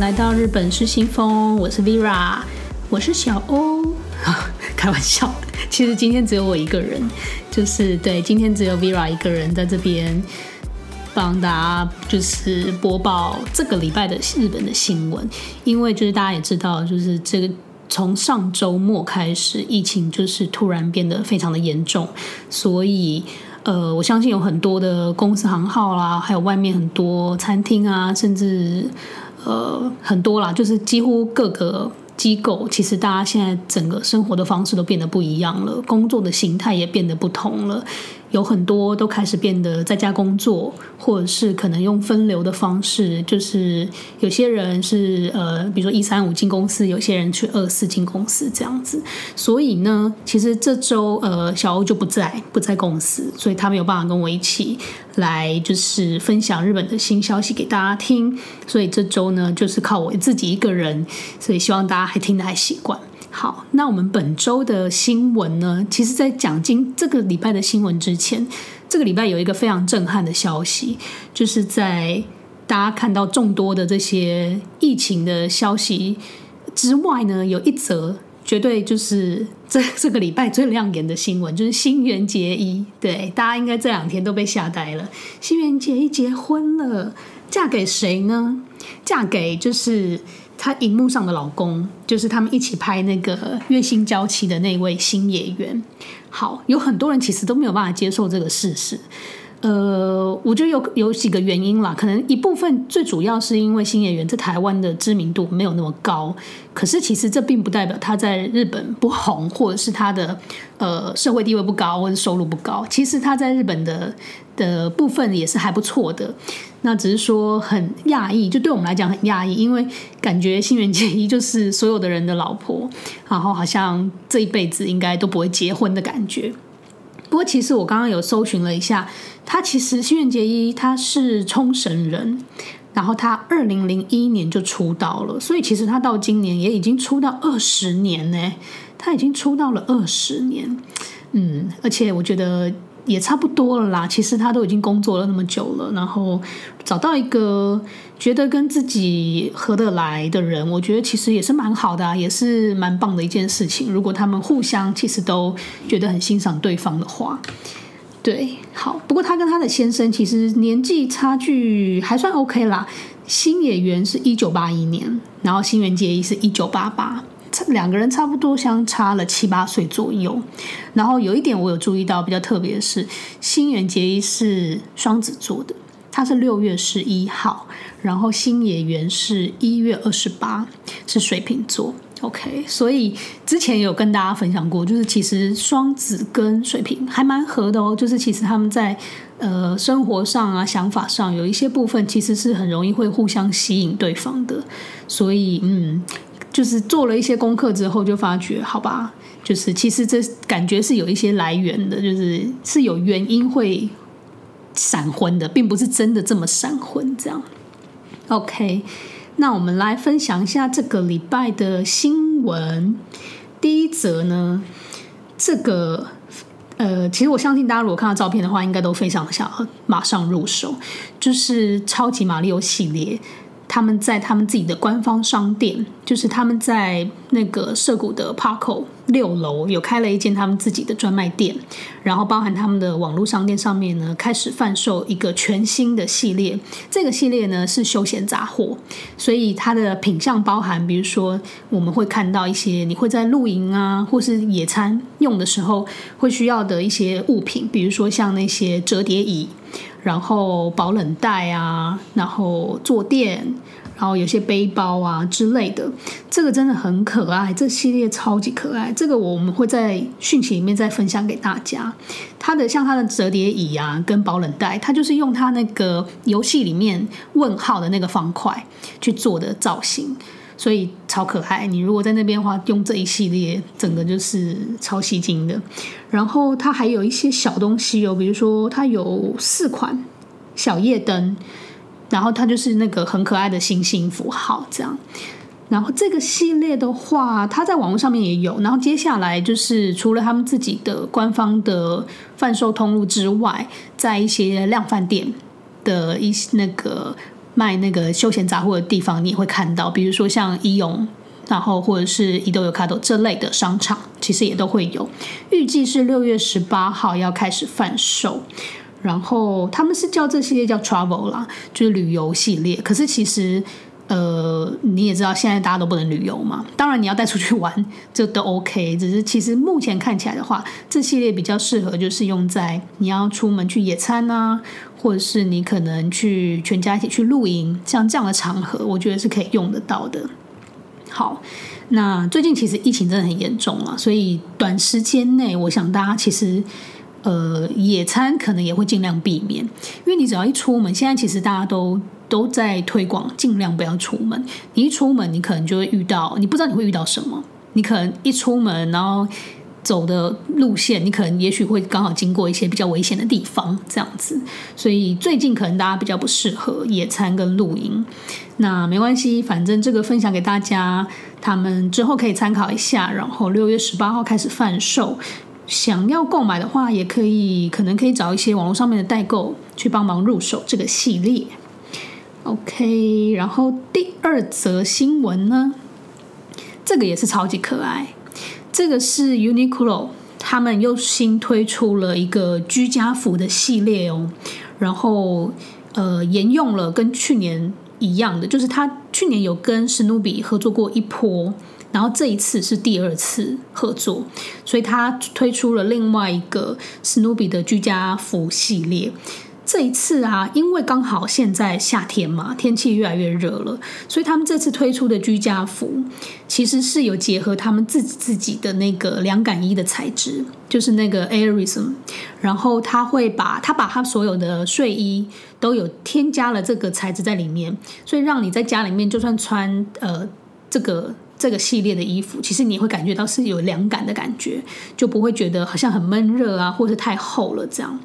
来到日本是新风，我是 Vera，我是小欧，开玩笑，其实今天只有我一个人，就是对，今天只有 Vera 一个人在这边帮大家就是播报这个礼拜的日本的新闻，因为就是大家也知道，就是这个从上周末开始，疫情就是突然变得非常的严重，所以。呃，我相信有很多的公司行号啦，还有外面很多餐厅啊，甚至呃很多啦，就是几乎各个机构，其实大家现在整个生活的方式都变得不一样了，工作的形态也变得不同了。有很多都开始变得在家工作，或者是可能用分流的方式，就是有些人是呃，比如说一三五进公司，有些人去二四进公司这样子。所以呢，其实这周呃，小欧就不在不在公司，所以他没有办法跟我一起来就是分享日本的新消息给大家听。所以这周呢，就是靠我自己一个人，所以希望大家还听得还习惯。好，那我们本周的新闻呢？其实，在讲今这个礼拜的新闻之前，这个礼拜有一个非常震撼的消息，就是在大家看到众多的这些疫情的消息之外呢，有一则绝对就是这这个礼拜最亮眼的新闻，就是新垣结衣。对，大家应该这两天都被吓呆了。新垣结衣结婚了，嫁给谁呢？嫁给就是。她荧幕上的老公，就是他们一起拍那个《月薪娇妻》的那位新演员。好，有很多人其实都没有办法接受这个事实。呃，我觉得有有几个原因啦，可能一部分最主要是因为新演员在台湾的知名度没有那么高，可是其实这并不代表他在日本不红，或者是他的呃社会地位不高，或者收入不高。其实他在日本的的部分也是还不错的。那只是说很讶异，就对我们来讲很讶异，因为感觉新垣结衣就是所有的人的老婆，然后好像这一辈子应该都不会结婚的感觉。不过，其实我刚刚有搜寻了一下，他其实新垣结衣他是冲绳人，然后他二零零一年就出道了，所以其实他到今年也已经出道二十年呢，他已经出道了二十年，嗯，而且我觉得。也差不多了啦，其实他都已经工作了那么久了，然后找到一个觉得跟自己合得来的人，我觉得其实也是蛮好的啊，也是蛮棒的一件事情。如果他们互相其实都觉得很欣赏对方的话，对，好。不过他跟他的先生其实年纪差距还算 OK 啦，新野源是一九八一年，然后新垣结衣是一九八八。两个人差不多相差了七八岁左右，然后有一点我有注意到比较特别的是，新垣结衣是双子座的，他是六月十一号，然后星野源是一月二十八，是水瓶座。OK，所以之前有跟大家分享过，就是其实双子跟水瓶还蛮合的哦，就是其实他们在呃生活上啊、想法上有一些部分其实是很容易会互相吸引对方的，所以嗯。就是做了一些功课之后，就发觉，好吧，就是其实这感觉是有一些来源的，就是是有原因会闪婚的，并不是真的这么闪婚这样。OK，那我们来分享一下这个礼拜的新闻。第一则呢，这个呃，其实我相信大家如果看到照片的话，应该都非常想马上入手，就是超级玛利欧系列。他们在他们自己的官方商店，就是他们在那个涩谷的 Parco 六楼有开了一间他们自己的专卖店，然后包含他们的网络商店上面呢，开始贩售一个全新的系列。这个系列呢是休闲杂货，所以它的品项包含，比如说我们会看到一些你会在露营啊或是野餐用的时候会需要的一些物品，比如说像那些折叠椅。然后保冷袋啊，然后坐垫，然后有些背包啊之类的，这个真的很可爱，这系列超级可爱。这个我们会在讯息里面再分享给大家。它的像它的折叠椅啊，跟保冷袋，它就是用它那个游戏里面问号的那个方块去做的造型。所以超可爱，你如果在那边的话，用这一系列，整个就是超吸睛的。然后它还有一些小东西哦，比如说它有四款小夜灯，然后它就是那个很可爱的星星符号这样。然后这个系列的话，它在网络上面也有。然后接下来就是除了他们自己的官方的贩售通路之外，在一些量贩店的一些那个。卖那个休闲杂货的地方，你也会看到，比如说像伊勇，然后或者是伊豆有卡多这类的商场，其实也都会有。预计是六月十八号要开始贩售，然后他们是叫这系列叫 Travel 啦，就是旅游系列。可是其实。呃，你也知道现在大家都不能旅游嘛，当然你要带出去玩，这都 OK。只是其实目前看起来的话，这系列比较适合就是用在你要出门去野餐啊，或者是你可能去全家一起去露营，像这样的场合，我觉得是可以用得到的。好，那最近其实疫情真的很严重了，所以短时间内，我想大家其实呃野餐可能也会尽量避免，因为你只要一出门，现在其实大家都。都在推广，尽量不要出门。你一出门，你可能就会遇到，你不知道你会遇到什么。你可能一出门，然后走的路线，你可能也许会刚好经过一些比较危险的地方，这样子。所以最近可能大家比较不适合野餐跟露营。那没关系，反正这个分享给大家，他们之后可以参考一下。然后六月十八号开始贩售，想要购买的话，也可以，可能可以找一些网络上面的代购去帮忙入手这个系列。OK，然后第二则新闻呢，这个也是超级可爱。这个是 Uniqlo，他们又新推出了一个居家服的系列哦。然后呃，沿用了跟去年一样的，就是他去年有跟史努比合作过一波，然后这一次是第二次合作，所以他推出了另外一个史努比的居家服系列。这一次啊，因为刚好现在夏天嘛，天气越来越热了，所以他们这次推出的居家服其实是有结合他们自己自己的那个凉感衣的材质，就是那个 Airism，然后他会把他把他所有的睡衣都有添加了这个材质在里面，所以让你在家里面就算穿呃这个这个系列的衣服，其实你会感觉到是有凉感的感觉，就不会觉得好像很闷热啊，或者太厚了这样。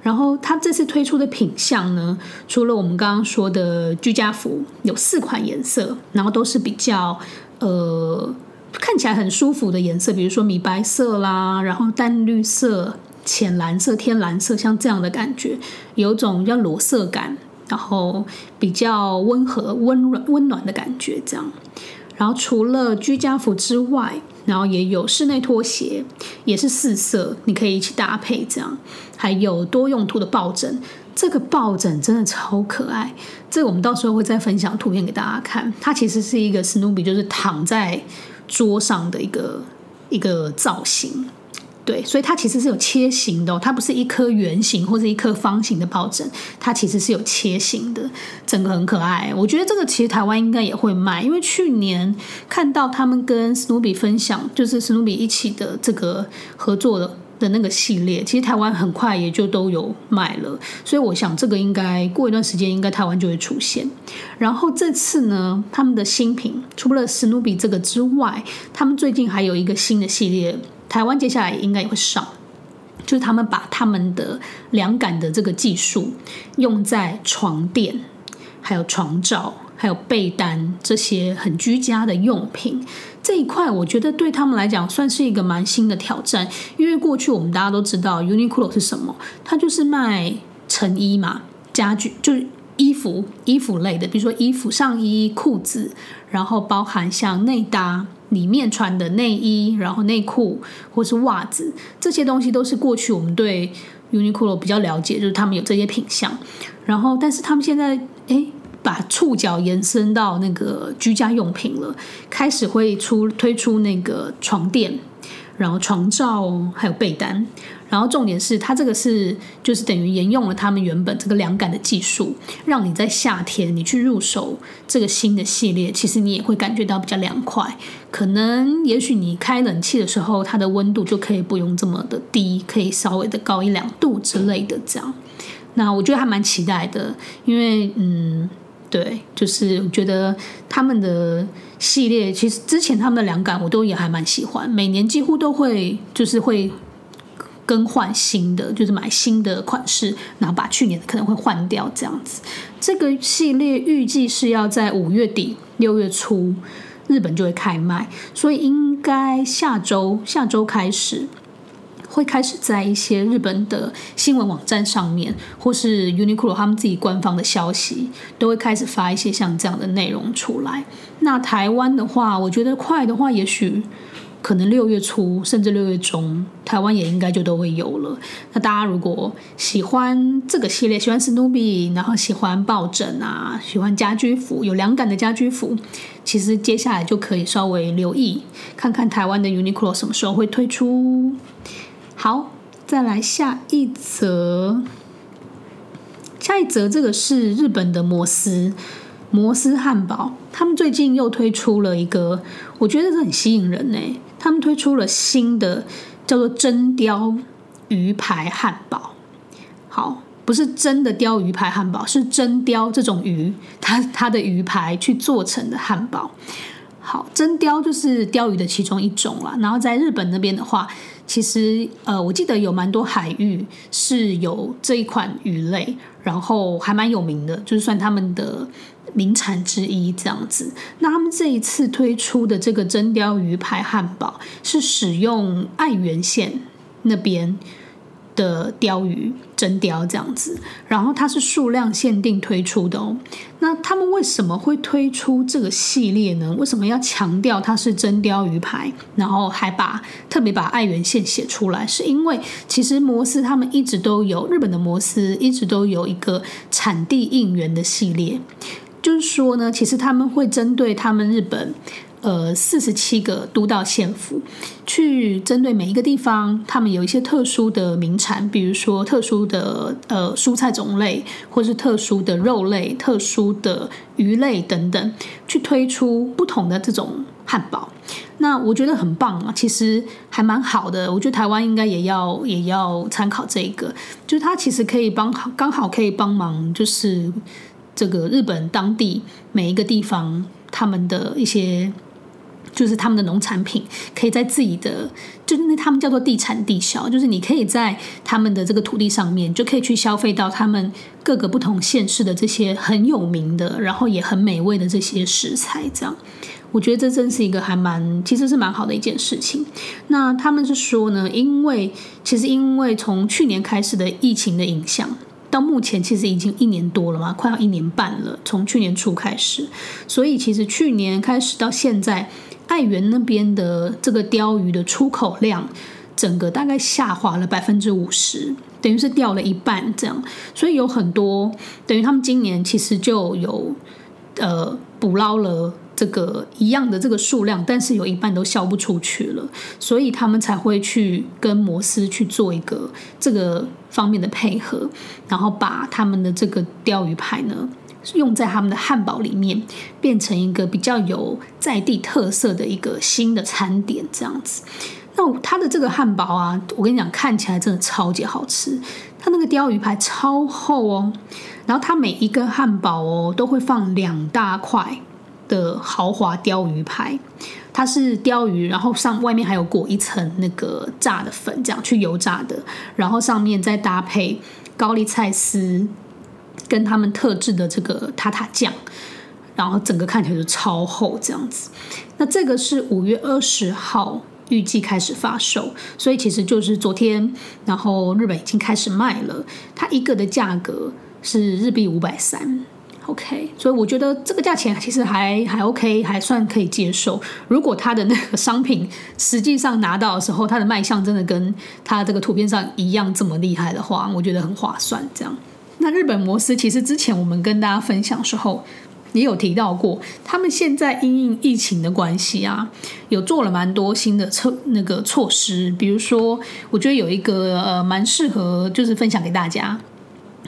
然后它这次推出的品相呢，除了我们刚刚说的居家服，有四款颜色，然后都是比较呃看起来很舒服的颜色，比如说米白色啦，然后淡绿色、浅蓝色、天蓝色，像这样的感觉，有种叫裸色感，然后比较温和、温暖、温暖的感觉，这样。然后除了居家服之外，然后也有室内拖鞋，也是四色，你可以一起搭配这样。还有多用途的抱枕，这个抱枕真的超可爱。这个我们到时候会再分享图片给大家看。它其实是一个史努比，就是躺在桌上的一个一个造型。对，所以它其实是有切形的，它不是一颗圆形或者一颗方形的抱枕，它其实是有切形的，整个很可爱。我觉得这个其实台湾应该也会卖，因为去年看到他们跟史努比分享，就是史努比一起的这个合作的的那个系列，其实台湾很快也就都有卖了，所以我想这个应该过一段时间应该台湾就会出现。然后这次呢，他们的新品除了史努比这个之外，他们最近还有一个新的系列。台湾接下来应该也会上，就是他们把他们的凉感的这个技术用在床垫、还有床罩、还有被单这些很居家的用品这一块，我觉得对他们来讲算是一个蛮新的挑战。因为过去我们大家都知道，Uniqlo 是什么？它就是卖成衣嘛，家具就是衣服、衣服类的，比如说衣服、上衣、裤子，然后包含像内搭。里面穿的内衣，然后内裤或是袜子，这些东西都是过去我们对 Uniqlo 比较了解，就是他们有这些品项。然后，但是他们现在诶，把触角延伸到那个居家用品了，开始会出推出那个床垫，然后床罩还有被单。然后重点是，它这个是就是等于沿用了他们原本这个凉感的技术，让你在夏天你去入手这个新的系列，其实你也会感觉到比较凉快。可能也许你开冷气的时候，它的温度就可以不用这么的低，可以稍微的高一两度之类的这样。那我觉得还蛮期待的，因为嗯，对，就是觉得他们的系列其实之前他们的两感我都也还蛮喜欢，每年几乎都会就是会。更换新的，就是买新的款式，然后把去年的可能会换掉，这样子。这个系列预计是要在五月底六月初日本就会开卖，所以应该下周下周开始会开始在一些日本的新闻网站上面，或是 Uniqlo 他们自己官方的消息，都会开始发一些像这样的内容出来。那台湾的话，我觉得快的话，也许。可能六月初甚至六月中，台湾也应该就都会有了。那大家如果喜欢这个系列，喜欢史努比，然后喜欢抱枕啊，喜欢家居服，有凉感的家居服，其实接下来就可以稍微留意，看看台湾的 Uniqlo 什么时候会推出。好，再来下一则，下一则这个是日本的摩斯。摩斯汉堡，他们最近又推出了一个，我觉得是很吸引人呢。他们推出了新的叫做真鯛鱼排汉堡。好，不是真的鯛鱼排汉堡，是真鯛这种鱼，它它的鱼排去做成的汉堡。好，真鯛就是鯛鱼的其中一种啦。然后在日本那边的话，其实呃，我记得有蛮多海域是有这一款鱼类，然后还蛮有名的，就是算他们的。名产之一这样子，那他们这一次推出的这个真鯛鱼排汉堡是使用爱媛县那边的鯛鱼真鯛这样子，然后它是数量限定推出的哦。那他们为什么会推出这个系列呢？为什么要强调它是真鯛鱼排，然后还把特别把爱媛县写出来？是因为其实摩斯他们一直都有日本的摩斯一直都有一个产地应援的系列。就是说呢，其实他们会针对他们日本，呃，四十七个都道县府，去针对每一个地方，他们有一些特殊的名产，比如说特殊的呃蔬菜种类，或是特殊的肉类、特殊的鱼类等等，去推出不同的这种汉堡。那我觉得很棒啊，其实还蛮好的。我觉得台湾应该也要也要参考这个，就是它其实可以帮刚好可以帮忙，就是。这个日本当地每一个地方，他们的一些就是他们的农产品，可以在自己的，就是那他们叫做地产地销，就是你可以在他们的这个土地上面，就可以去消费到他们各个不同县市的这些很有名的，然后也很美味的这些食材。这样，我觉得这真是一个还蛮，其实是蛮好的一件事情。那他们是说呢，因为其实因为从去年开始的疫情的影响。到目前其实已经一年多了嘛，快要一年半了。从去年初开始，所以其实去年开始到现在，爱媛那边的这个鲷鱼的出口量，整个大概下滑了百分之五十，等于是掉了一半这样。所以有很多等于他们今年其实就有呃捕捞了。这个一样的这个数量，但是有一半都销不出去了，所以他们才会去跟摩斯去做一个这个方面的配合，然后把他们的这个鲷鱼排呢用在他们的汉堡里面，变成一个比较有在地特色的一个新的餐点这样子。那它的这个汉堡啊，我跟你讲，看起来真的超级好吃，它那个鲷鱼排超厚哦，然后它每一根汉堡哦都会放两大块。的豪华鲷鱼排，它是鲷鱼，然后上外面还有裹一层那个炸的粉，这样去油炸的，然后上面再搭配高丽菜丝跟他们特制的这个塔塔酱，然后整个看起来就超厚这样子。那这个是五月二十号预计开始发售，所以其实就是昨天，然后日本已经开始卖了，它一个的价格是日币五百三。OK，所以我觉得这个价钱其实还还 OK，还算可以接受。如果它的那个商品实际上拿到的时候，它的卖相真的跟它这个图片上一样这么厉害的话，我觉得很划算。这样，那日本摩斯其实之前我们跟大家分享的时候也有提到过，他们现在因应疫情的关系啊，有做了蛮多新的策那个措施，比如说，我觉得有一个呃蛮适合就是分享给大家，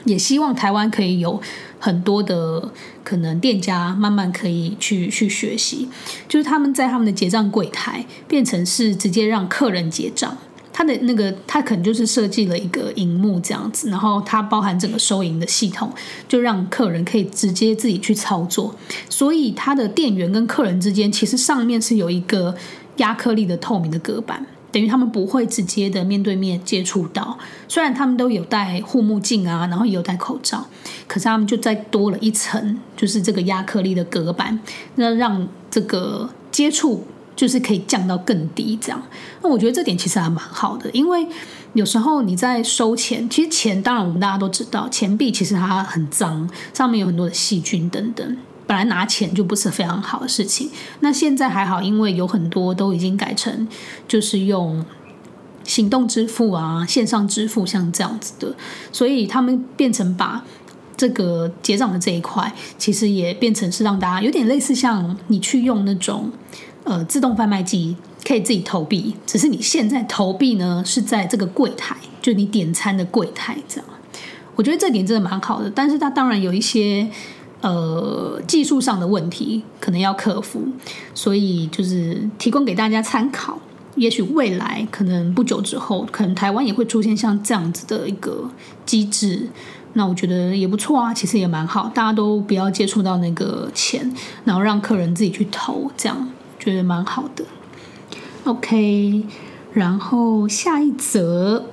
也希望台湾可以有。很多的可能店家慢慢可以去去学习，就是他们在他们的结账柜台变成是直接让客人结账，他的那个他可能就是设计了一个荧幕这样子，然后它包含整个收银的系统，就让客人可以直接自己去操作，所以它的店员跟客人之间其实上面是有一个压克力的透明的隔板。等于他们不会直接的面对面接触到，虽然他们都有戴护目镜啊，然后也有戴口罩，可是他们就再多了一层，就是这个亚克力的隔板，那让这个接触就是可以降到更低这样。那我觉得这点其实还蛮好的，因为有时候你在收钱，其实钱当然我们大家都知道，钱币其实它很脏，上面有很多的细菌等等，本来拿钱就不是非常好的事情。那现在还好，因为有很多都已经改成就是用。行动支付啊，线上支付像这样子的，所以他们变成把这个结账的这一块，其实也变成是让大家有点类似像你去用那种呃自动贩卖机，可以自己投币，只是你现在投币呢是在这个柜台，就你点餐的柜台这样。我觉得这点真的蛮好的，但是它当然有一些呃技术上的问题可能要克服，所以就是提供给大家参考。也许未来可能不久之后，可能台湾也会出现像这样子的一个机制，那我觉得也不错啊，其实也蛮好，大家都不要接触到那个钱，然后让客人自己去投，这样觉得蛮好的。OK，然后下一则，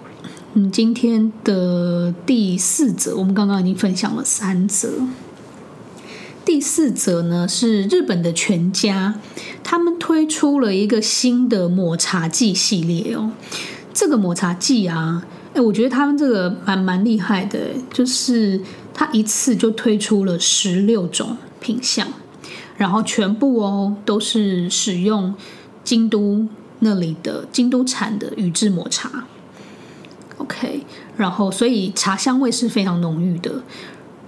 嗯，今天的第四则，我们刚刚已经分享了三则。第四则呢是日本的全家，他们推出了一个新的抹茶剂系列哦。这个抹茶剂啊，哎，我觉得他们这个蛮蛮厉害的，就是他一次就推出了十六种品项，然后全部哦都是使用京都那里的京都产的宇治抹茶。OK，然后所以茶香味是非常浓郁的。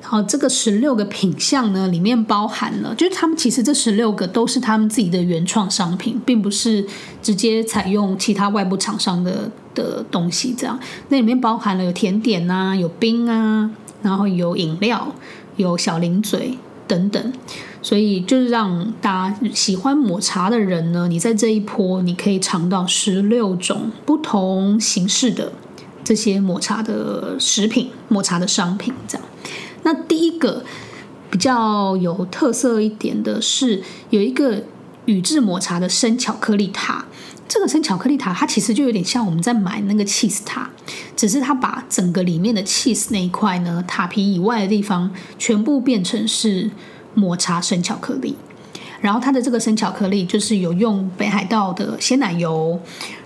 好，这个十六个品相呢，里面包含了，就是他们其实这十六个都是他们自己的原创商品，并不是直接采用其他外部厂商的的东西。这样，那里面包含了有甜点啊，有冰啊，然后有饮料，有小零嘴等等。所以就是让大家喜欢抹茶的人呢，你在这一波你可以尝到十六种不同形式的这些抹茶的食品、抹茶的商品，这样。那第一个比较有特色一点的是，有一个宇治抹茶的生巧克力塔。这个生巧克力塔，它其实就有点像我们在买那个 cheese 塔，只是它把整个里面的 cheese 那一块呢，塔皮以外的地方全部变成是抹茶生巧克力。然后它的这个生巧克力就是有用北海道的鲜奶油，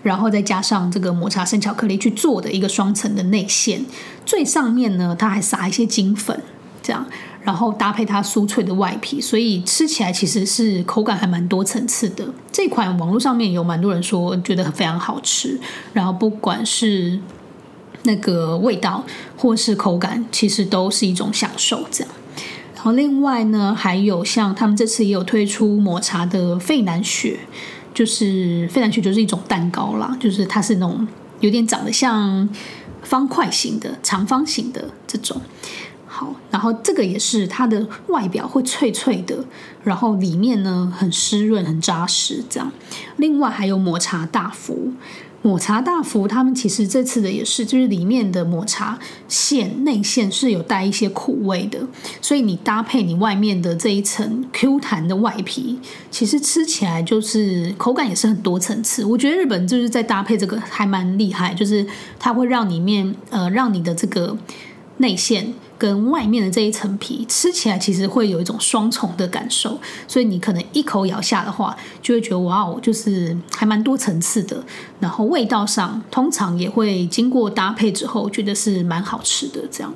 然后再加上这个抹茶生巧克力去做的一个双层的内馅，最上面呢，它还撒一些金粉，这样，然后搭配它酥脆的外皮，所以吃起来其实是口感还蛮多层次的。这款网络上面有蛮多人说觉得非常好吃，然后不管是那个味道或是口感，其实都是一种享受，这样。然后另外呢，还有像他们这次也有推出抹茶的费南雪，就是费南雪就是一种蛋糕啦，就是它是那种有点长得像方块型的、长方形的这种。好，然后这个也是它的外表会脆脆的，然后里面呢很湿润、很扎实这样。另外还有抹茶大福。抹茶大福，他们其实这次的也是，就是里面的抹茶馅内馅是有带一些苦味的，所以你搭配你外面的这一层 Q 弹的外皮，其实吃起来就是口感也是很多层次。我觉得日本就是在搭配这个还蛮厉害，就是它会让里面呃让你的这个内馅。跟外面的这一层皮吃起来其实会有一种双重的感受，所以你可能一口咬下的话，就会觉得哇哦，就是还蛮多层次的。然后味道上通常也会经过搭配之后，觉得是蛮好吃的这样。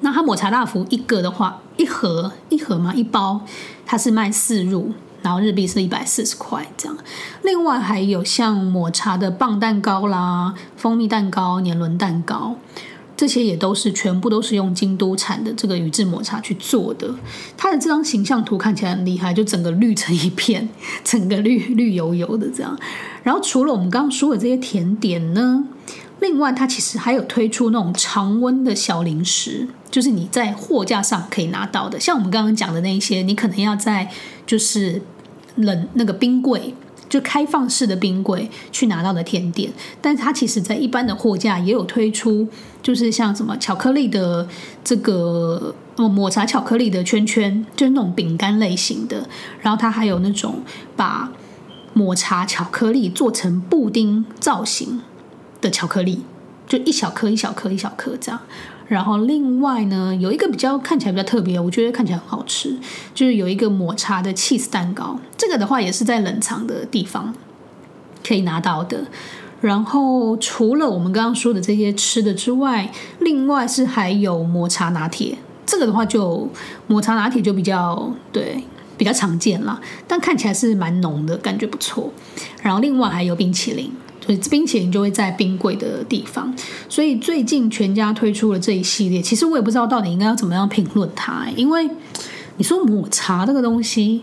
那它抹茶大福一个的话，一盒一盒嘛，一包它是卖四入，然后日币是一百四十块这样。另外还有像抹茶的棒蛋糕啦、蜂蜜蛋糕、年轮蛋糕。这些也都是全部都是用京都产的这个宇治抹茶去做的。它的这张形象图看起来很厉害，就整个绿成一片，整个绿绿油油的这样。然后除了我们刚刚说的这些甜点呢，另外它其实还有推出那种常温的小零食，就是你在货架上可以拿到的。像我们刚刚讲的那一些，你可能要在就是冷那个冰柜。就开放式的冰柜去拿到的甜点，但是它其实在一般的货架也有推出，就是像什么巧克力的这个抹茶巧克力的圈圈，就是那种饼干类型的。然后它还有那种把抹茶巧克力做成布丁造型的巧克力，就一小颗一小颗一小颗这样。然后另外呢，有一个比较看起来比较特别，我觉得看起来很好吃，就是有一个抹茶的 cheese 蛋糕。这个的话也是在冷藏的地方可以拿到的。然后除了我们刚刚说的这些吃的之外，另外是还有抹茶拿铁。这个的话就抹茶拿铁就比较对比较常见啦，但看起来是蛮浓的，感觉不错。然后另外还有冰淇淋。所以冰淇淋就会在冰柜的地方，所以最近全家推出了这一系列。其实我也不知道到底应该要怎么样评论它，因为你说抹茶这个东西，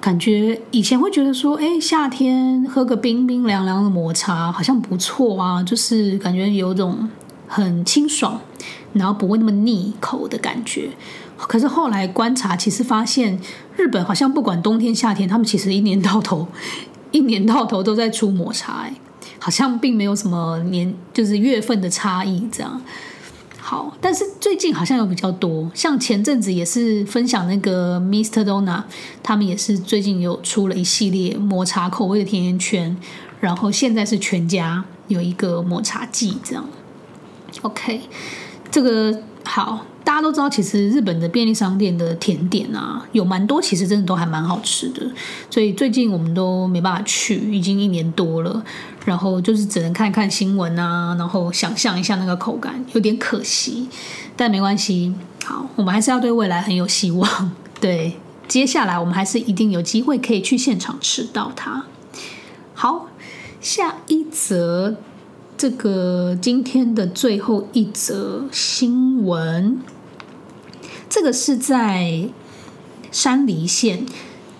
感觉以前会觉得说，哎，夏天喝个冰冰凉凉的抹茶好像不错啊，就是感觉有种很清爽，然后不会那么腻口的感觉。可是后来观察，其实发现日本好像不管冬天夏天，他们其实一年到头 一年到头都在出抹茶，好像并没有什么年，就是月份的差异这样。好，但是最近好像有比较多，像前阵子也是分享那个 Mr. Dona，他们也是最近有出了一系列抹茶口味的甜甜圈，然后现在是全家有一个抹茶季这样。OK，这个好。大家都知道，其实日本的便利商店的甜点啊，有蛮多，其实真的都还蛮好吃的。所以最近我们都没办法去，已经一年多了，然后就是只能看看新闻啊，然后想象一下那个口感，有点可惜，但没关系。好，我们还是要对未来很有希望。对，接下来我们还是一定有机会可以去现场吃到它。好，下一则，这个今天的最后一则新闻。这个是在山梨县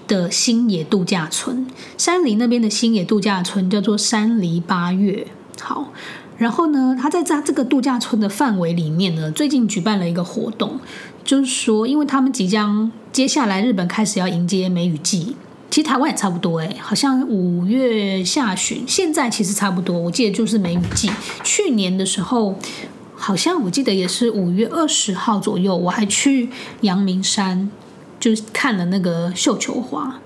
的星野度假村，山梨那边的星野度假村叫做山梨八月。好，然后呢，他在在这个度假村的范围里面呢，最近举办了一个活动，就是说，因为他们即将接下来日本开始要迎接梅雨季，其实台湾也差不多诶，好像五月下旬，现在其实差不多，我记得就是梅雨季。去年的时候。好像我记得也是五月二十号左右，我还去阳明山，就是看了那个绣球花。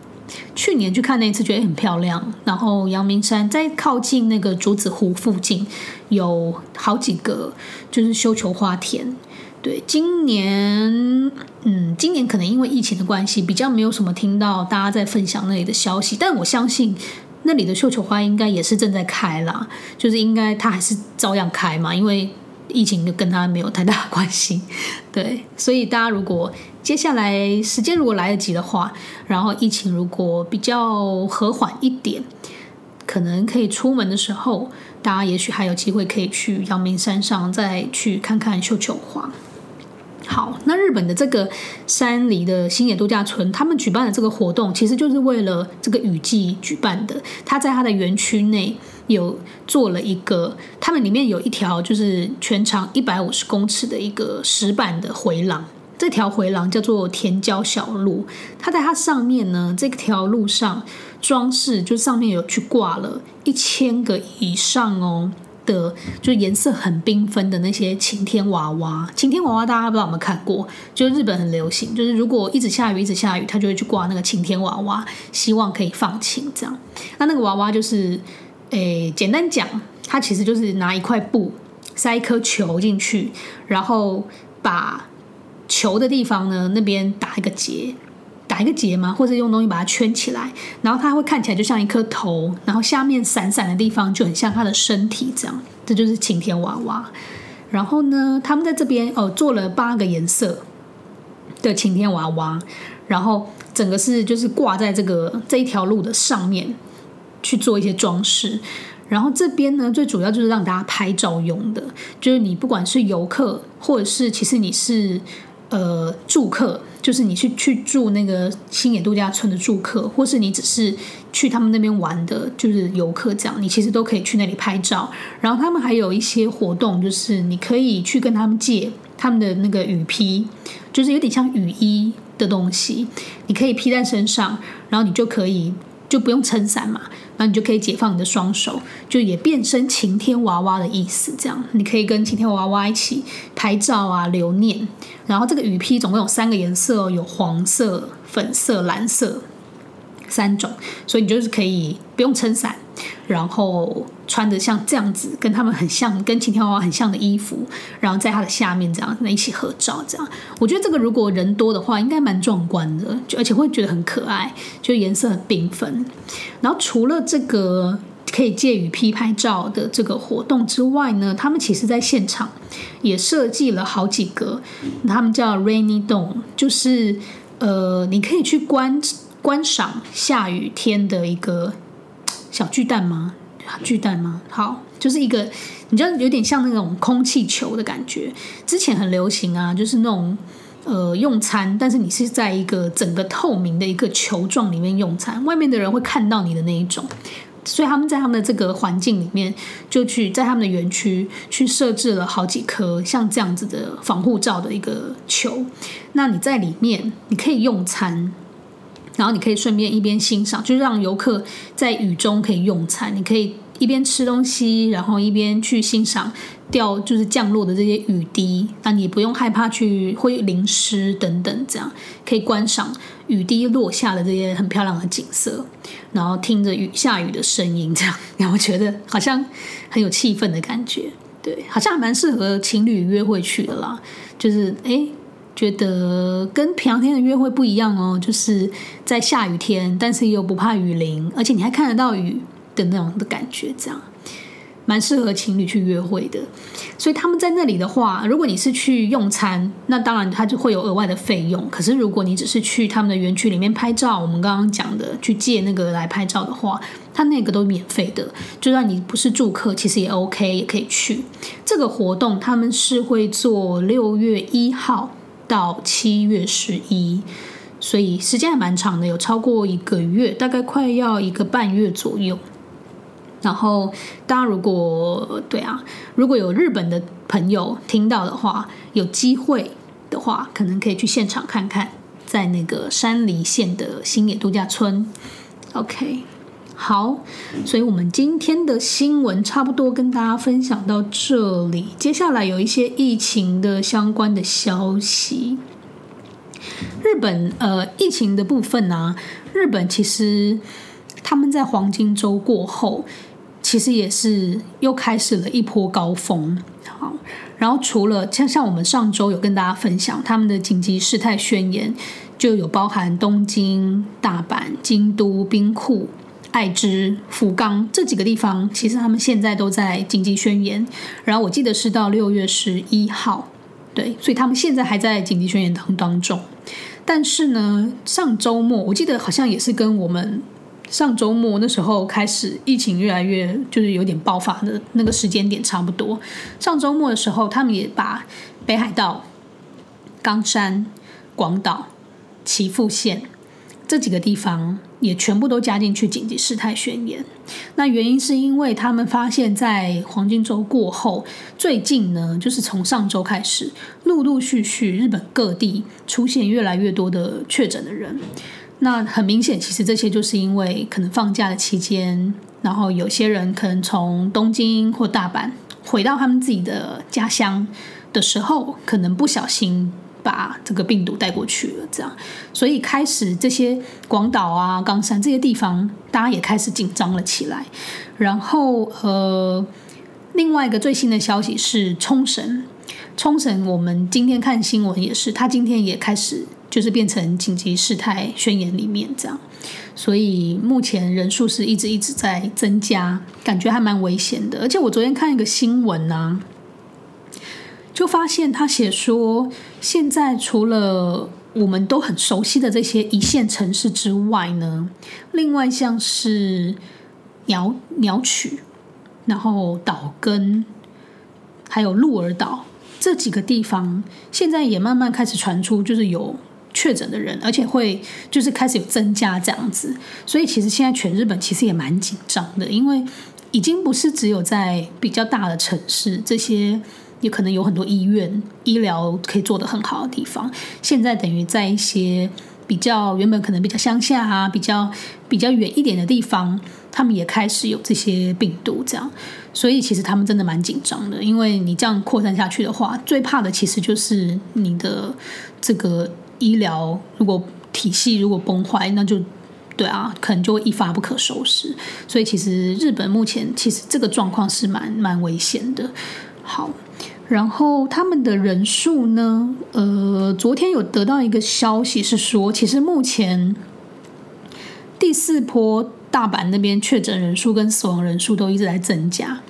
去年去看那一次，觉得很漂亮。然后阳明山在靠近那个竹子湖附近，有好几个就是绣球花田。对，今年，嗯，今年可能因为疫情的关系，比较没有什么听到大家在分享那里的消息。但我相信那里的绣球花应该也是正在开啦，就是应该它还是照样开嘛，因为。疫情就跟他没有太大关系，对，所以大家如果接下来时间如果来得及的话，然后疫情如果比较和缓一点，可能可以出门的时候，大家也许还有机会可以去阳明山上再去看看绣球花。好，那日本的这个山梨的星野度假村，他们举办的这个活动，其实就是为了这个雨季举办的。他在他的园区内有做了一个，他们里面有一条就是全长一百五十公尺的一个石板的回廊，这条回廊叫做田郊小路。它在它上面呢，这条路上装饰就上面有去挂了一千个以上哦。的就颜色很缤纷的那些晴天娃娃，晴天娃娃大家不知道有没有看过？就日本很流行，就是如果一直下雨，一直下雨，他就会去挂那个晴天娃娃，希望可以放晴这样。那那个娃娃就是，诶，简单讲，它其实就是拿一块布塞一颗球进去，然后把球的地方呢那边打一个结。打一个结吗？或者用东西把它圈起来，然后它会看起来就像一颗头，然后下面闪闪的地方就很像它的身体这样。这就是晴天娃娃。然后呢，他们在这边哦做了八个颜色的晴天娃娃，然后整个是就是挂在这个这一条路的上面去做一些装饰。然后这边呢，最主要就是让大家拍照用的，就是你不管是游客，或者是其实你是呃住客。就是你去去住那个星野度假村的住客，或是你只是去他们那边玩的，就是游客这样，你其实都可以去那里拍照。然后他们还有一些活动，就是你可以去跟他们借他们的那个雨披，就是有点像雨衣的东西，你可以披在身上，然后你就可以就不用撑伞嘛。那你就可以解放你的双手，就也变身晴天娃娃的意思。这样，你可以跟晴天娃娃一起拍照啊，留念。然后这个雨披总共有三个颜色，有黄色、粉色、蓝色。三种，所以你就是可以不用撑伞，然后穿着像这样子跟他们很像，跟晴天娃娃很像的衣服，然后在它的下面这样那一起合照，这样我觉得这个如果人多的话，应该蛮壮观的，就而且会觉得很可爱，就颜色很缤纷。然后除了这个可以借雨披拍照的这个活动之外呢，他们其实在现场也设计了好几个，他们叫 Rainy Dome，就是呃，你可以去观。观赏下雨天的一个小巨蛋吗？巨蛋吗？好，就是一个，你知道有点像那种空气球的感觉。之前很流行啊，就是那种呃用餐，但是你是在一个整个透明的一个球状里面用餐，外面的人会看到你的那一种。所以他们在他们的这个环境里面，就去在他们的园区去设置了好几颗像这样子的防护罩的一个球。那你在里面，你可以用餐。然后你可以顺便一边欣赏，就让游客在雨中可以用餐。你可以一边吃东西，然后一边去欣赏掉就是降落的这些雨滴。那你不用害怕去会淋湿等等，这样可以观赏雨滴落下的这些很漂亮的景色，然后听着雨下雨的声音，这样然后觉得好像很有气氛的感觉。对，好像还蛮适合情侣约会去的啦。就是哎。觉得跟平常天的约会不一样哦，就是在下雨天，但是又不怕雨淋，而且你还看得到雨的那种的感觉，这样蛮适合情侣去约会的。所以他们在那里的话，如果你是去用餐，那当然它就会有额外的费用。可是如果你只是去他们的园区里面拍照，我们刚刚讲的去借那个来拍照的话，它那个都免费的。就算你不是住客，其实也 OK，也可以去。这个活动他们是会做六月一号。到七月十一，所以时间还蛮长的，有超过一个月，大概快要一个半月左右。然后，大家如果对啊，如果有日本的朋友听到的话，有机会的话，可能可以去现场看看，在那个山梨县的新野度假村。OK。好，所以我们今天的新闻差不多跟大家分享到这里。接下来有一些疫情的相关的消息。日本呃，疫情的部分呢、日本其实他们在黄金周过后，其实也是又开始了一波高峰。好，然后除了像像我们上周有跟大家分享他们的紧急事态宣言，就有包含东京、大阪、京都、兵库。爱知、福冈这几个地方，其实他们现在都在紧急宣言。然后我记得是到六月十一号，对，所以他们现在还在紧急宣言当当中。但是呢，上周末我记得好像也是跟我们上周末那时候开始疫情越来越就是有点爆发的那个时间点差不多。上周末的时候，他们也把北海道、冈山、广岛、岐阜县这几个地方。也全部都加进去紧急事态宣言。那原因是因为他们发现，在黄金周过后，最近呢，就是从上周开始，陆陆续续日本各地出现越来越多的确诊的人。那很明显，其实这些就是因为可能放假的期间，然后有些人可能从东京或大阪回到他们自己的家乡的时候，可能不小心。把这个病毒带过去了，这样，所以开始这些广岛啊、冈山这些地方，大家也开始紧张了起来。然后，呃，另外一个最新的消息是冲绳，冲绳我们今天看新闻也是，他今天也开始就是变成紧急事态宣言里面这样，所以目前人数是一直一直在增加，感觉还蛮危险的。而且我昨天看一个新闻呢、就发现他写说，现在除了我们都很熟悉的这些一线城市之外呢，另外像是鸟鸟取，然后岛根，还有鹿儿岛这几个地方，现在也慢慢开始传出就是有确诊的人，而且会就是开始有增加这样子。所以其实现在全日本其实也蛮紧张的，因为已经不是只有在比较大的城市这些。也可能有很多医院、医疗可以做得很好的地方。现在等于在一些比较原本可能比较乡下啊、比较比较远一点的地方，他们也开始有这些病毒，这样。所以其实他们真的蛮紧张的，因为你这样扩散下去的话，最怕的其实就是你的这个医疗如果体系如果崩坏，那就对啊，可能就会一发不可收拾。所以其实日本目前其实这个状况是蛮蛮危险的。好，然后他们的人数呢？呃，昨天有得到一个消息是说，其实目前第四波大阪那边确诊人数跟死亡人数都一直在增加。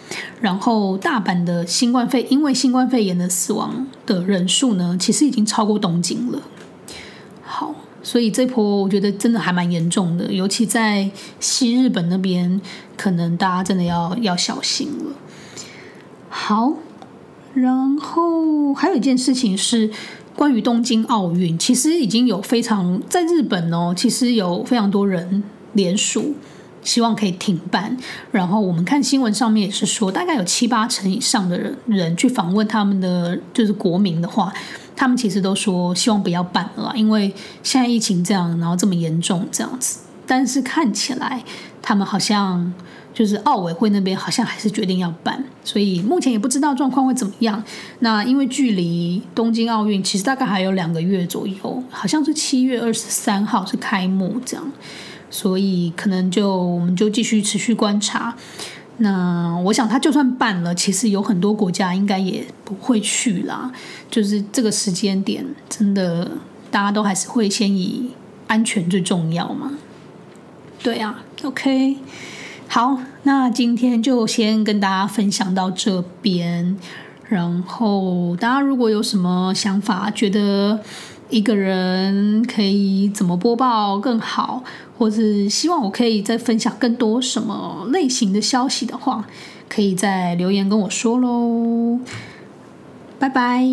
然后大阪的新冠肺因为新冠肺炎的死亡的人数呢，其实已经超过东京了。好。所以这波我觉得真的还蛮严重的，尤其在西日本那边，可能大家真的要要小心了。好，然后还有一件事情是关于东京奥运，其实已经有非常在日本哦，其实有非常多人联署，希望可以停办。然后我们看新闻上面也是说，大概有七八成以上的人人去访问他们的就是国民的话。他们其实都说希望不要办了，因为现在疫情这样，然后这么严重这样子。但是看起来他们好像就是奥委会那边好像还是决定要办，所以目前也不知道状况会怎么样。那因为距离东京奥运其实大概还有两个月左右，好像是七月二十三号是开幕这样，所以可能就我们就继续持续观察。那我想，他就算办了，其实有很多国家应该也不会去啦。就是这个时间点，真的大家都还是会先以安全最重要嘛。对啊，OK，好，那今天就先跟大家分享到这边。然后大家如果有什么想法，觉得一个人可以怎么播报更好，或是希望我可以再分享更多什么类型的消息的话，可以再留言跟我说喽。拜拜。